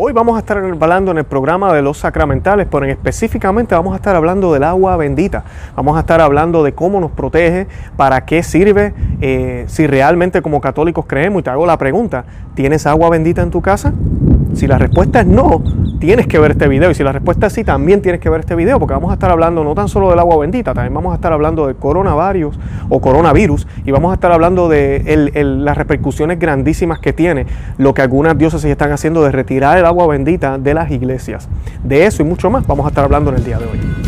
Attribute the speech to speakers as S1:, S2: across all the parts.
S1: Hoy vamos a estar hablando en el programa de los sacramentales, pero en específicamente vamos a estar hablando del agua bendita. Vamos a estar hablando de cómo nos protege, para qué sirve, eh, si realmente como católicos creemos. Y te hago la pregunta, ¿tienes agua bendita en tu casa? Si la respuesta es no, tienes que ver este video. Y si la respuesta es sí, también tienes que ver este video, porque vamos a estar hablando no tan solo del agua bendita, también vamos a estar hablando del coronavirus o coronavirus y vamos a estar hablando de las repercusiones grandísimas que tiene lo que algunas diócesis están haciendo de retirar el agua bendita de las iglesias. De eso y mucho más vamos a estar hablando en el día de hoy.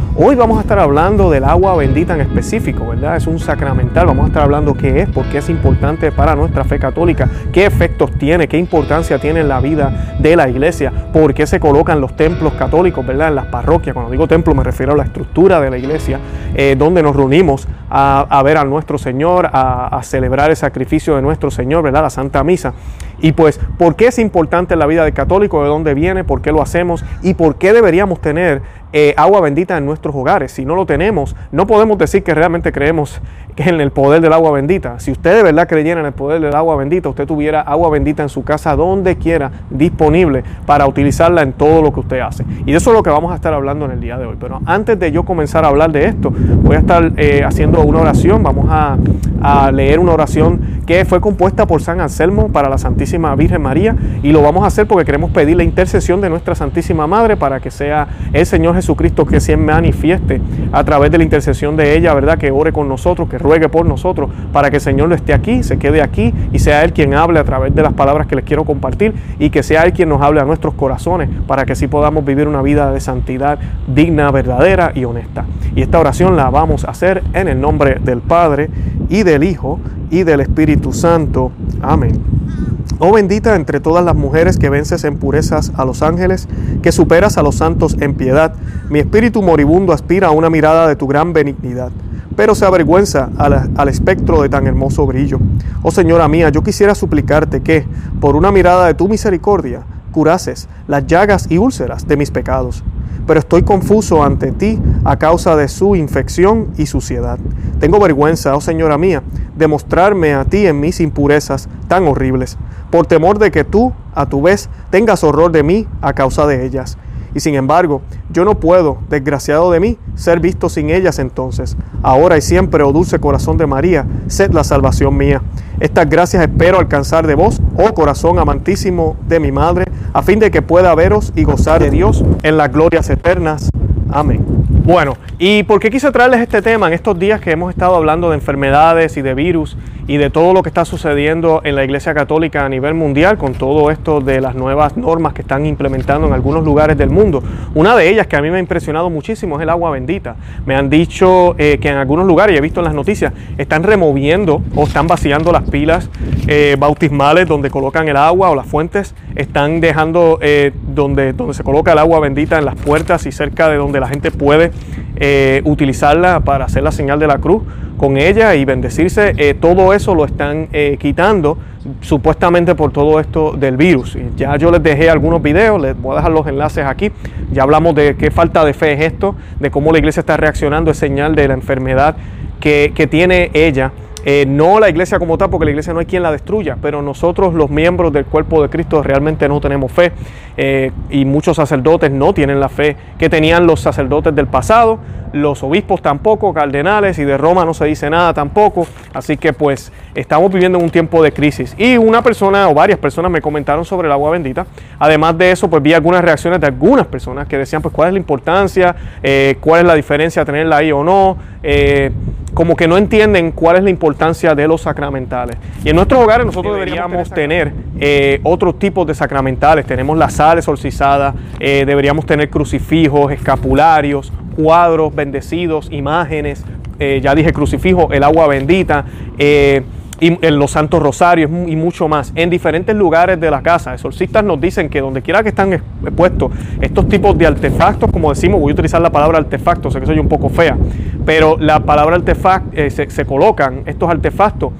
S1: Hoy vamos a estar hablando del agua bendita en específico, ¿verdad? Es un sacramental, vamos a estar hablando qué es, por qué es importante para nuestra fe católica, qué efectos tiene, qué importancia tiene en la vida de la iglesia, por qué se colocan los templos católicos, ¿verdad? En las parroquias, cuando digo templo me refiero a la estructura de la iglesia, eh, donde nos reunimos a, ver a nuestro Señor, a, a celebrar el sacrificio de nuestro Señor, ¿verdad? La Santa Misa. Y pues, ¿por qué es importante en la vida del católico? ¿De dónde viene? ¿Por qué lo hacemos? ¿Y por qué deberíamos tener eh, agua bendita en nuestros hogares. Si no lo tenemos, no podemos decir que realmente creemos en el poder del agua bendita. Si usted de verdad creyera en el poder del agua bendita, usted tuviera agua bendita en su casa donde quiera, disponible para utilizarla en todo lo que usted hace. Y de eso es lo que vamos a estar hablando en el día de hoy. Pero antes de yo comenzar a hablar de esto, voy a estar eh, haciendo una oración. Vamos a, a leer una oración que fue compuesta por San Anselmo para la Santísima Virgen María. Y lo vamos a hacer porque queremos pedir la intercesión de nuestra Santísima Madre para que sea el Señor Jesucristo que se manifieste a través de la intercesión de ella, ¿verdad? Que ore con nosotros, que ruegue por nosotros, para que el Señor no esté aquí, se quede aquí y sea Él quien hable a través de las palabras que les quiero compartir y que sea Él quien nos hable a nuestros corazones para que así podamos vivir una vida de santidad digna, verdadera y honesta. Y esta oración la vamos a hacer en el nombre del Padre y del Hijo y del Espíritu Santo. Amén. Oh bendita entre todas las mujeres que vences en purezas a los ángeles, que superas a los santos en piedad, mi espíritu moribundo aspira a una mirada de tu gran benignidad, pero se avergüenza al, al espectro de tan hermoso brillo. Oh Señora mía, yo quisiera suplicarte que, por una mirada de tu misericordia, curases las llagas y úlceras de mis pecados pero estoy confuso ante ti a causa de su infección y suciedad. Tengo vergüenza, oh Señora mía, de mostrarme a ti en mis impurezas tan horribles, por temor de que tú, a tu vez, tengas horror de mí a causa de ellas. Y sin embargo, yo no puedo, desgraciado de mí, ser visto sin ellas entonces. Ahora y siempre, oh dulce corazón de María, sed la salvación mía. Estas gracias espero alcanzar de vos, oh corazón amantísimo de mi Madre, a fin de que pueda veros y gozar de Dios en las glorias eternas. Amén. Bueno, ¿y por qué quise traerles este tema en estos días que hemos estado hablando de enfermedades y de virus y de todo lo que está sucediendo en la Iglesia Católica a nivel mundial con todo esto de las nuevas normas que están implementando en algunos lugares del mundo? Una de ellas que a mí me ha impresionado muchísimo es el agua bendita. Me han dicho eh, que en algunos lugares, y he visto en las noticias, están removiendo o están vaciando las pilas eh, bautismales donde colocan el agua o las fuentes, están dejando eh, donde, donde se coloca el agua bendita en las puertas y cerca de donde la gente puede utilizarla para hacer la señal de la cruz con ella y bendecirse. Eh, todo eso lo están eh, quitando supuestamente por todo esto del virus. Ya yo les dejé algunos videos, les voy a dejar los enlaces aquí. Ya hablamos de qué falta de fe es esto, de cómo la iglesia está reaccionando, es señal de la enfermedad que, que tiene ella. Eh, no la iglesia como tal, porque la iglesia no hay quien la destruya, pero nosotros los miembros del cuerpo de Cristo realmente no tenemos fe y muchos sacerdotes no tienen la fe que tenían los sacerdotes del pasado, los obispos tampoco, cardenales y de Roma no se dice nada tampoco. Así que pues estamos viviendo en un tiempo de crisis. Y una persona o varias personas me comentaron sobre el agua bendita. Además de eso, pues vi algunas reacciones de algunas personas que decían pues cuál es la importancia, eh, cuál es la diferencia tenerla ahí o no. Eh, como que no entienden cuál es la importancia de los sacramentales. Y en nuestros hogares nosotros deberíamos tener eh, otros tipos de sacramentales. Tenemos la sal exorcizada, deberíamos tener crucifijos, escapularios, cuadros bendecidos, imágenes, eh, ya dije crucifijo, el agua bendita. Eh, en los santos rosarios y mucho más, en diferentes lugares de la casa. Exorcistas nos dicen que donde quiera que están puestos estos tipos de artefactos, como decimos, voy a utilizar la palabra artefacto, sé que soy un poco fea, pero la palabra artefacto, eh, se, colocan estos artefactos,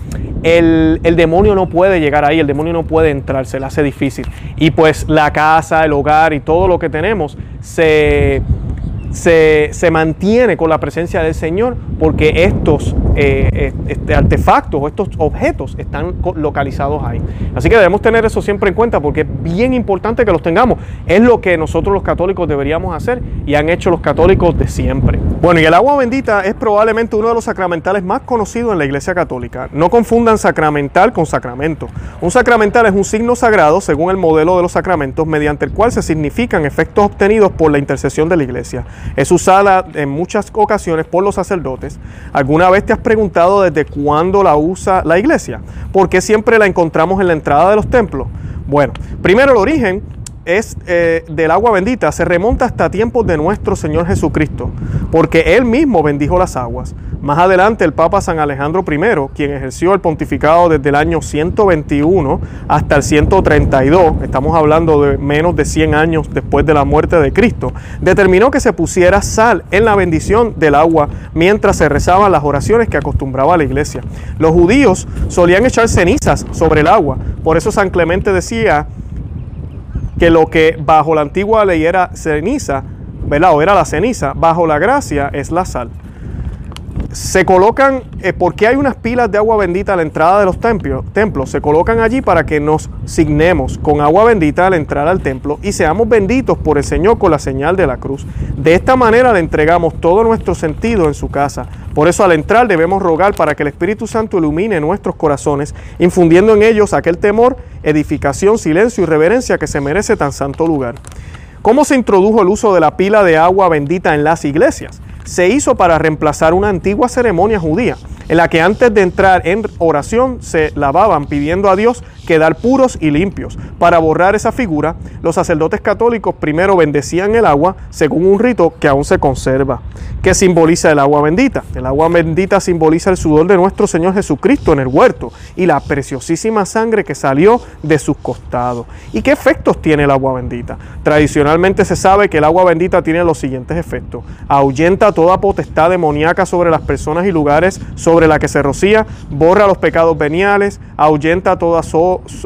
S1: el, el, demonio no puede llegar ahí, el demonio no puede entrar, se le hace difícil. Y pues la casa, el hogar y todo lo que tenemos se se, mantiene con la presencia del Señor porque estos eh, este, artefactos o estos objetos están localizados ahí. Así que debemos tener eso siempre en cuenta porque es bien importante que los tengamos. Es lo que nosotros los católicos deberíamos hacer y han hecho los católicos de siempre. Bueno, y el agua bendita es probablemente uno de los sacramentales más conocidos en la Iglesia Católica. No confundan sacramental con sacramento. Un sacramental es un signo sagrado según el modelo de los sacramentos mediante el cual se significan efectos obtenidos por la intercesión de la Iglesia. Es usada en muchas ocasiones por los sacerdotes. ¿Alguna vez te preguntado desde cuándo la usa la iglesia? ¿Por qué siempre la encontramos en la entrada de los templos? Bueno, primero el origen es eh, del agua bendita, se remonta hasta tiempos de nuestro Señor Jesucristo, porque Él mismo bendijo las aguas. Más adelante el Papa San Alejandro I, quien ejerció el pontificado desde el año 121 hasta el 132, estamos hablando de menos de 100 años después de la muerte de Cristo, determinó que se pusiera sal en la bendición del agua mientras se rezaban las oraciones que acostumbraba la iglesia. Los judíos solían echar cenizas sobre el agua, por eso San Clemente decía que lo que bajo la antigua ley era ceniza, ¿verdad? O era la ceniza, bajo la gracia es la sal se colocan, eh, porque hay unas pilas de agua bendita a la entrada de los templos, templos, se colocan allí para que nos signemos con agua bendita al entrar al templo y seamos benditos por el Señor con la señal de la cruz. De esta manera le entregamos todo nuestro sentido en su casa. Por eso al entrar debemos rogar para que el Espíritu Santo ilumine nuestros corazones, infundiendo en ellos aquel temor, edificación, silencio y reverencia que se merece tan santo lugar. ¿Cómo se introdujo el uso de la pila de agua bendita en las iglesias? Se hizo para reemplazar una antigua ceremonia judía, en la que antes de entrar en oración se lavaban pidiendo a Dios quedar puros y limpios. Para borrar esa figura, los sacerdotes católicos primero bendecían el agua según un rito que aún se conserva. que simboliza el agua bendita? El agua bendita simboliza el sudor de nuestro Señor Jesucristo en el huerto y la preciosísima sangre que salió de sus costados. ¿Y qué efectos tiene el agua bendita? Tradicionalmente se sabe que el agua bendita tiene los siguientes efectos. Ahuyenta toda potestad demoníaca sobre las personas y lugares sobre la que se rocía, borra los pecados veniales, ahuyenta toda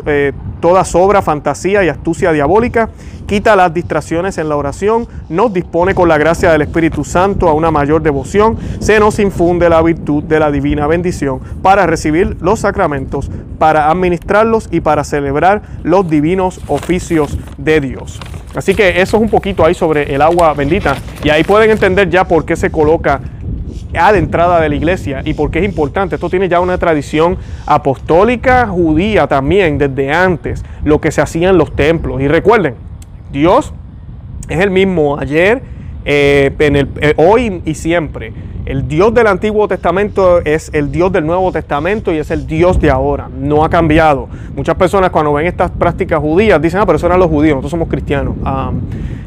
S1: eh, toda sobra, fantasía y astucia diabólica, quita las distracciones en la oración, nos dispone con la gracia del Espíritu Santo a una mayor devoción, se nos infunde la virtud de la divina bendición para recibir los sacramentos, para administrarlos y para celebrar los divinos oficios de Dios. Así que eso es un poquito ahí sobre el agua bendita y ahí pueden entender ya por qué se coloca a la entrada de la iglesia y porque es importante. Esto tiene ya una tradición apostólica judía también desde antes, lo que se hacía en los templos. Y recuerden, Dios es el mismo ayer, eh, eh, hoy y siempre. El Dios del Antiguo Testamento es el Dios del Nuevo Testamento y es el Dios de ahora. No ha cambiado. Muchas personas cuando ven estas prácticas judías dicen, ah, pero eso eran los judíos, nosotros somos cristianos.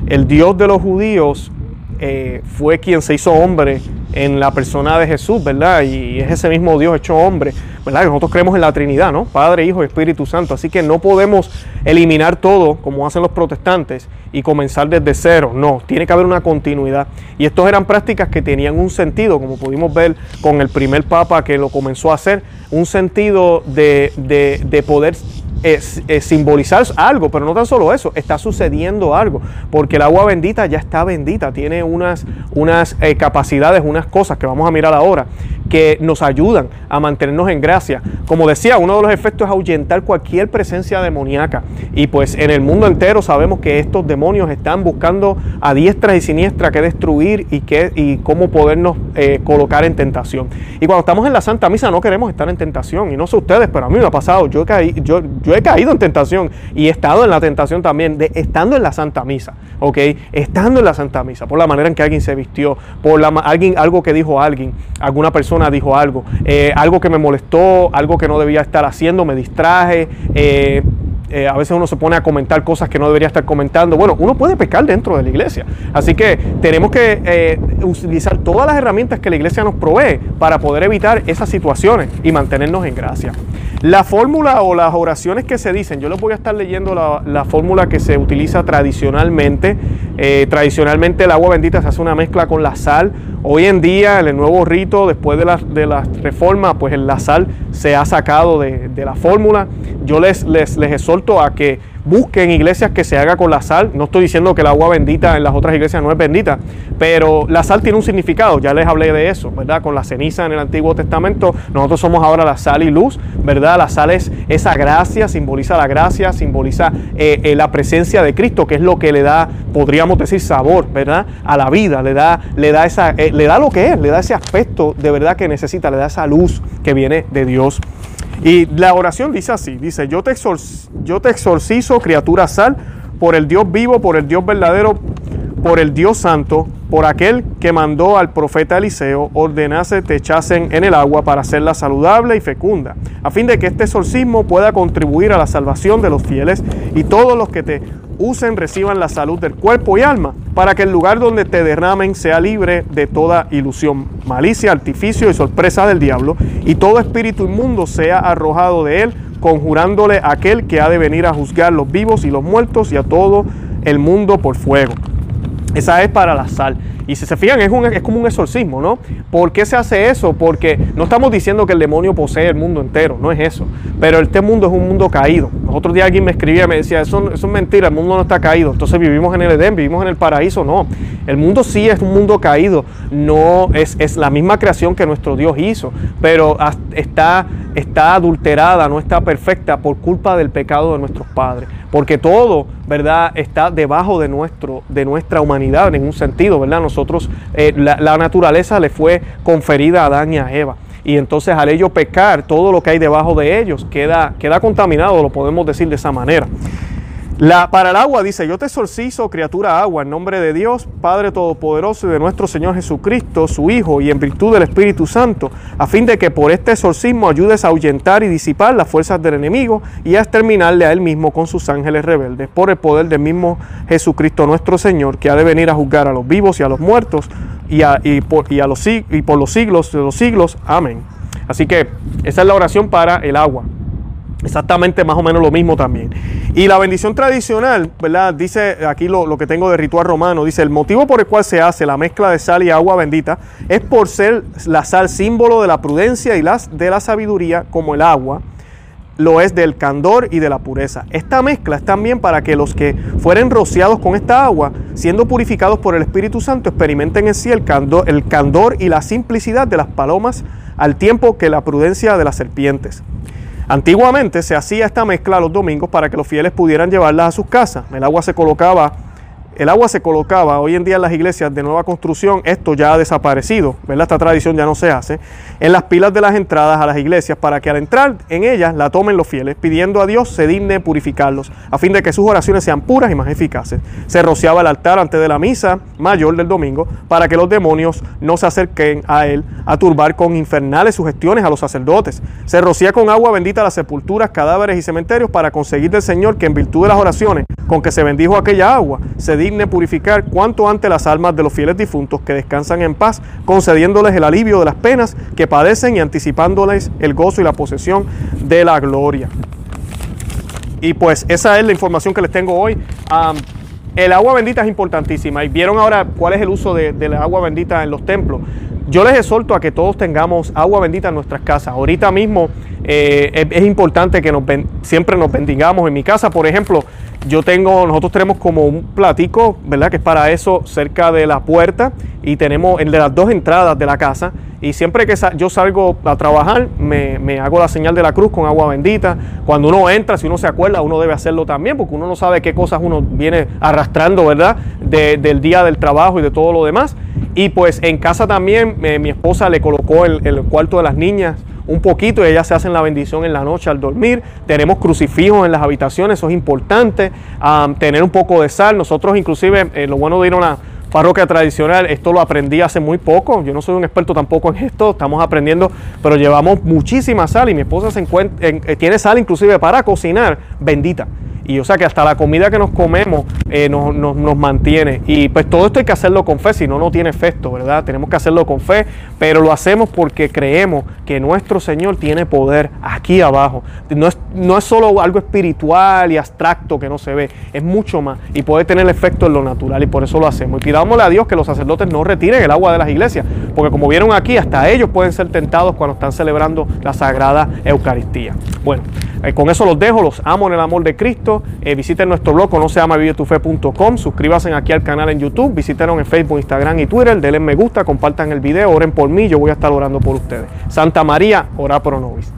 S1: El Dios de los judíos eh, fue quien se hizo hombre en la persona de Jesús, ¿verdad? Y es ese mismo Dios hecho hombre, ¿verdad? Nosotros creemos en la Trinidad, ¿no? Padre, Hijo Espíritu Santo. Así que no podemos eliminar todo como hacen los protestantes y comenzar desde cero. No, tiene que haber una continuidad. Y estas eran prácticas que tenían un sentido, como pudimos ver con el primer Papa que lo comenzó a hacer, un sentido de, de, de poder es, simbolizar algo, pero no tan solo eso, está sucediendo algo, porque el agua bendita ya está bendita, tiene unas, unas eh, capacidades, unas cosas que vamos a mirar ahora, que nos ayudan a mantenernos en gracia. Como decía, uno de los efectos es ahuyentar cualquier presencia demoníaca. Y pues en el mundo entero sabemos que estos demonios están buscando a diestra y siniestra que destruir y, que, y cómo podernos eh, colocar en tentación. Y cuando estamos en la Santa Misa no queremos estar en tentación. Y no sé ustedes, pero a mí me ha pasado. Yo caído, yo, yo he caído en tentación y he estado en la tentación también de estando en la Santa Misa. ¿Ok? Estando en la Santa Misa, por la manera en que alguien se vistió, por la, alguien, algo que dijo alguien, alguna persona dijo algo, eh, algo que me molestó, algo que no debía estar haciendo, me distraje. Eh, eh, a veces uno se pone a comentar cosas que no debería estar comentando. Bueno, uno puede pecar dentro de la iglesia. Así que tenemos que eh, utilizar todas las herramientas que la iglesia nos provee para poder evitar esas situaciones y mantenernos en gracia. La fórmula o las oraciones que se dicen, yo les voy a estar leyendo la, fórmula que se utiliza tradicionalmente. Eh, tradicionalmente el agua bendita se hace una mezcla con la sal. Hoy en día, en el nuevo rito, después de la, de la reforma, pues la sal se ha sacado de, de la fórmula. Yo les, les, les exhorto a que busquen iglesias que se haga con la sal. No estoy diciendo que el agua bendita en las otras iglesias no es bendita, pero la sal tiene un significado, ya les hablé de eso, ¿verdad? Con la ceniza en el Antiguo Testamento, nosotros somos ahora la sal y luz, ¿verdad? La sal es esa gracia, simboliza la gracia, simboliza eh, eh, la presencia de Cristo, que es lo que le da, podríamos decir, sabor, ¿verdad? A la vida, le da, le da, esa, eh, le da lo que es, le da ese aspecto de verdad que necesita, le da esa luz que viene de Dios. Y la oración dice así, dice, yo te, yo te exorcizo, criatura sal, por el Dios vivo, por el Dios verdadero, por el Dios santo, por aquel que mandó al profeta Eliseo, ordenase te echasen en el agua para hacerla saludable y fecunda, a fin de que este exorcismo pueda contribuir a la salvación de los fieles y todos los que te usen reciban la salud del cuerpo y alma, para que el lugar donde te derramen sea libre de toda ilusión, malicia, artificio y sorpresa del diablo, y todo espíritu inmundo sea arrojado de él, conjurándole a aquel que ha de venir a juzgar los vivos y los muertos y a todo el mundo por fuego. Esa es para la sal. Y si se fijan, es, un, es como un exorcismo, ¿no? ¿Por qué se hace eso? Porque no estamos diciendo que el demonio posee el mundo entero, no es eso. Pero este mundo es un mundo caído. Los otros días alguien me escribía y me decía, eso, eso es mentira, el mundo no está caído. Entonces vivimos en el Edén, vivimos en el paraíso. No, el mundo sí es un mundo caído. No es, es la misma creación que nuestro Dios hizo, pero está, está adulterada, no está perfecta por culpa del pecado de nuestros padres porque todo, ¿verdad?, está debajo de, nuestro, de nuestra humanidad en un sentido, ¿verdad? Eh, la, la, naturaleza le fue conferida a Adán y a Eva. Y entonces al ello pecar, todo lo que hay debajo de ellos queda, queda contaminado, lo podemos decir de esa manera. La, para el agua dice, yo te exorcizo, criatura agua, en nombre de Dios, Padre Todopoderoso y de nuestro Señor Jesucristo, su Hijo, y en virtud del Espíritu Santo, a fin de que por este exorcismo ayudes a ahuyentar y disipar las fuerzas del enemigo y a exterminarle a él mismo con sus ángeles rebeldes, por el poder del mismo Jesucristo nuestro Señor, que ha de venir a juzgar a los vivos y a los muertos y, y, por, y, a los, y por los siglos de los siglos. Amén. Así que esa es la oración para el agua. Exactamente más o menos lo mismo también. Y la bendición tradicional, ¿verdad? Dice aquí lo, que tengo de ritual romano, dice, el motivo por el cual se hace la mezcla de sal y agua bendita es por ser la sal símbolo de la prudencia y las, de la sabiduría, como el agua lo es del candor y de la pureza. Esta mezcla es también para que los que fueren rociados con esta agua, siendo purificados por el Espíritu Santo, experimenten en sí el candor, el candor y la simplicidad de las palomas al tiempo que la prudencia de las serpientes. Antiguamente se hacía esta mezcla los domingos para que los fieles pudieran llevarlas a sus casas. El agua se colocaba el agua se colocaba hoy en día en las iglesias de nueva construcción, esto ya ha desaparecido, ¿verdad? Esta tradición ya no se hace, en las pilas de las entradas a las iglesias para que al entrar en ellas la tomen los fieles, pidiendo a Dios se digne purificarlos, a fin de que sus oraciones sean puras y más eficaces. Se rociaba el altar antes de la misa mayor del domingo para que los demonios no se acerquen a él a turbar con infernales sugestiones a los sacerdotes. Se rocía con agua bendita las sepulturas, cadáveres y cementerios para conseguir del Señor que en virtud de las oraciones con que se bendijo aquella agua, se purificar cuanto antes las almas de los fieles difuntos que descansan en paz, concediéndoles el alivio de las penas que padecen y anticipándoles el gozo y la posesión de la gloria. Y pues esa es la información que les tengo hoy. el agua bendita es importantísima y vieron ahora cuál es el uso de, la agua bendita en los templos. Yo les exhorto a que todos tengamos agua bendita en nuestras casas. Ahorita mismo eh, es, importante que nos, siempre nos bendigamos. En mi casa, por ejemplo, yo tengo, nosotros tenemos como un platico, ¿verdad? Que es para eso cerca de la puerta y tenemos el de las dos entradas de la casa. Y siempre que yo salgo a trabajar, me, hago la señal de la cruz con agua bendita. Cuando uno entra, si uno se acuerda, uno debe hacerlo también, porque uno no sabe qué cosas uno viene arrastrando, ¿verdad? del día del trabajo y de todo lo demás. Y pues en casa también eh, mi esposa le colocó el, el cuarto de las niñas un poquito y ellas se hacen la bendición en la noche al dormir. Tenemos crucifijos en las habitaciones, eso es importante. tener un poco de sal. Nosotros inclusive, eh, lo bueno de ir a una parroquia tradicional, esto lo aprendí hace muy poco, yo no soy un experto tampoco en esto, estamos aprendiendo, pero llevamos muchísima sal y mi esposa se encuentra, eh, tiene sal inclusive para cocinar, bendita. Y o sea que hasta la comida que nos comemos eh, nos, mantiene. Y pues todo esto hay que hacerlo con fe, si no, no tiene efecto, ¿verdad? Tenemos que hacerlo con fe, pero lo hacemos porque creemos que nuestro Señor tiene poder aquí abajo. No es, no es solo algo espiritual y abstracto que no se ve, es mucho más y puede tener efecto en lo natural y por eso lo hacemos. Y pidámosle a Dios que los sacerdotes no retiren el agua de las iglesias, porque como vieron aquí, hasta ellos pueden ser tentados cuando están celebrando la Sagrada Eucaristía. Bueno, eh, con eso los dejo, los amo en el amor de Cristo. Eh, visiten nuestro blog, no se llama vivetufe.com. Suscríbanse aquí al canal en YouTube. Visítenos en Facebook, Instagram y Twitter. Denle me gusta, compartan el video, oren por mí. Yo voy a estar orando por ustedes. Santa María, ora pro nobis.